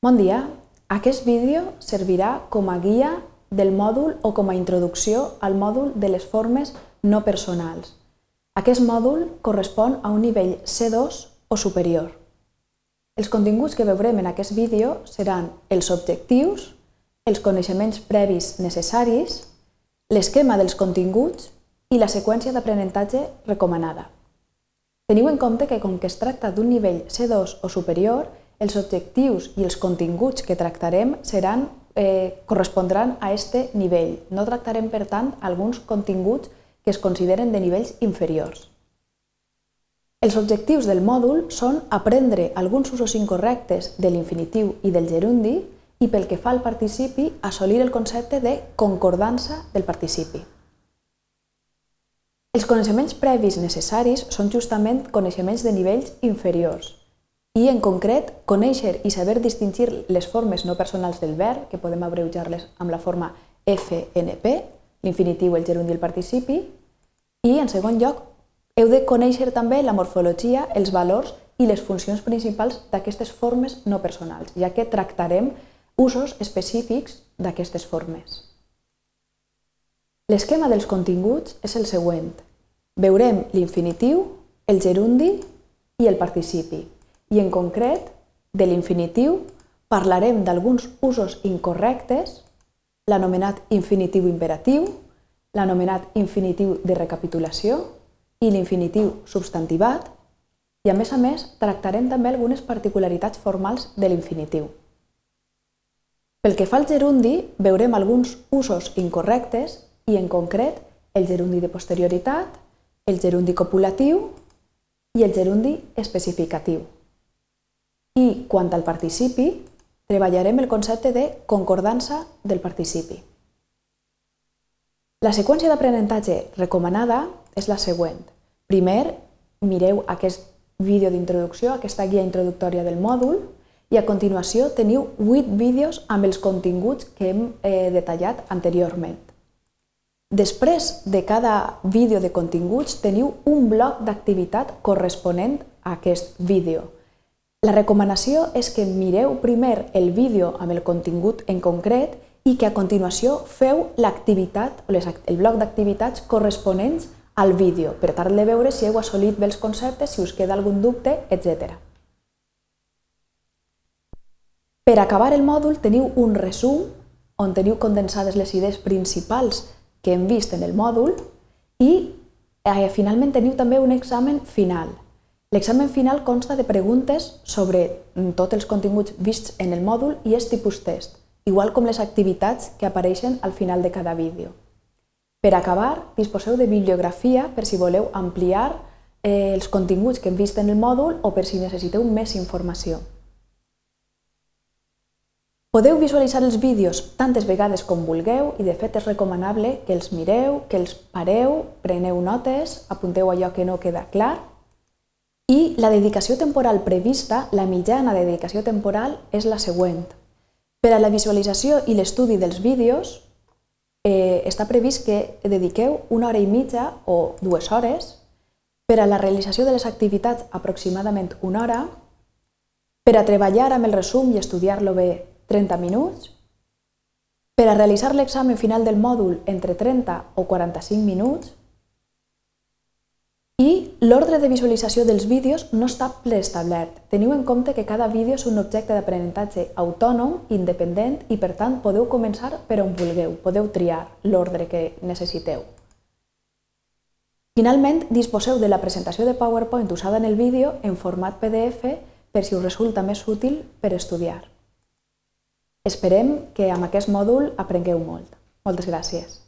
Bon dia! Aquest vídeo servirà com a guia del mòdul o com a introducció al mòdul de les formes no personals. Aquest mòdul correspon a un nivell C2 o superior. Els continguts que veurem en aquest vídeo seran els objectius, els coneixements previs necessaris, l'esquema dels continguts i la seqüència d'aprenentatge recomanada. Teniu en compte que com que es tracta d'un nivell C2 o superior, els objectius i els continguts que tractarem seran, eh, correspondran a este nivell. No tractarem, per tant, alguns continguts que es consideren de nivells inferiors. Els objectius del mòdul són aprendre alguns usos incorrectes de l'infinitiu i del gerundi i pel que fa al participi, assolir el concepte de concordança del participi. Els coneixements previs necessaris són justament coneixements de nivells inferiors i, en concret, conèixer i saber distingir les formes no personals del verb, que podem abreujar-les amb la forma FNP, l'infinitiu, el gerundi i el participi, i, en segon lloc, heu de conèixer també la morfologia, els valors i les funcions principals d'aquestes formes no personals, ja que tractarem usos específics d'aquestes formes. L'esquema dels continguts és el següent. Veurem l'infinitiu, el gerundi i el participi. I en concret, de l'infinitiu, parlarem d'alguns usos incorrectes, l'anomenat infinitiu imperatiu, l'anomenat infinitiu de recapitulació i l'infinitiu substantivat, i a més a més tractarem també algunes particularitats formals de l'infinitiu. Pel que fa al gerundi, veurem alguns usos incorrectes i en concret el gerundi de posterioritat, el gerundi copulatiu i el gerundi especificatiu. I quant al participi, treballarem el concepte de concordança del participi. La seqüència d'aprenentatge recomanada és la següent. Primer, mireu aquest vídeo d'introducció, aquesta guia introductòria del mòdul, i a continuació teniu 8 vídeos amb els continguts que hem eh, detallat anteriorment. Després de cada vídeo de continguts teniu un bloc d'activitat corresponent a aquest vídeo. La recomanació és que mireu primer el vídeo amb el contingut en concret i que a continuació feu l'activitat, el bloc d'activitats corresponents al vídeo, per tal de veure si heu assolit bé els conceptes, si us queda algun dubte, etc. Per acabar el mòdul teniu un resum on teniu condensades les idees principals que hem vist en el mòdul i eh, finalment teniu també un examen final. L'examen final consta de preguntes sobre mm, tots els continguts vists en el mòdul i és tipus test, igual com les activitats que apareixen al final de cada vídeo. Per acabar, disposeu de bibliografia per si voleu ampliar eh, els continguts que hem vist en el mòdul o per si necessiteu més informació. Podeu visualitzar els vídeos tantes vegades com vulgueu i de fet és recomanable que els mireu, que els pareu, preneu notes, apunteu allò que no queda clar i la dedicació temporal prevista, la mitjana de dedicació temporal, és la següent. Per a la visualització i l'estudi dels vídeos eh, està previst que dediqueu una hora i mitja o dues hores, per a la realització de les activitats aproximadament una hora, per a treballar amb el resum i estudiar-lo bé 30 minuts. Per a realitzar l'examen final del mòdul entre 30 o 45 minuts. I l'ordre de visualització dels vídeos no està preestablert. Teniu en compte que cada vídeo és un objecte d'aprenentatge autònom, independent i per tant podeu començar per on vulgueu, podeu triar l'ordre que necessiteu. Finalment, disposeu de la presentació de PowerPoint usada en el vídeo en format PDF per si us resulta més útil per estudiar. Esperem que amb aquest mòdul aprengueu molt. Moltes gràcies.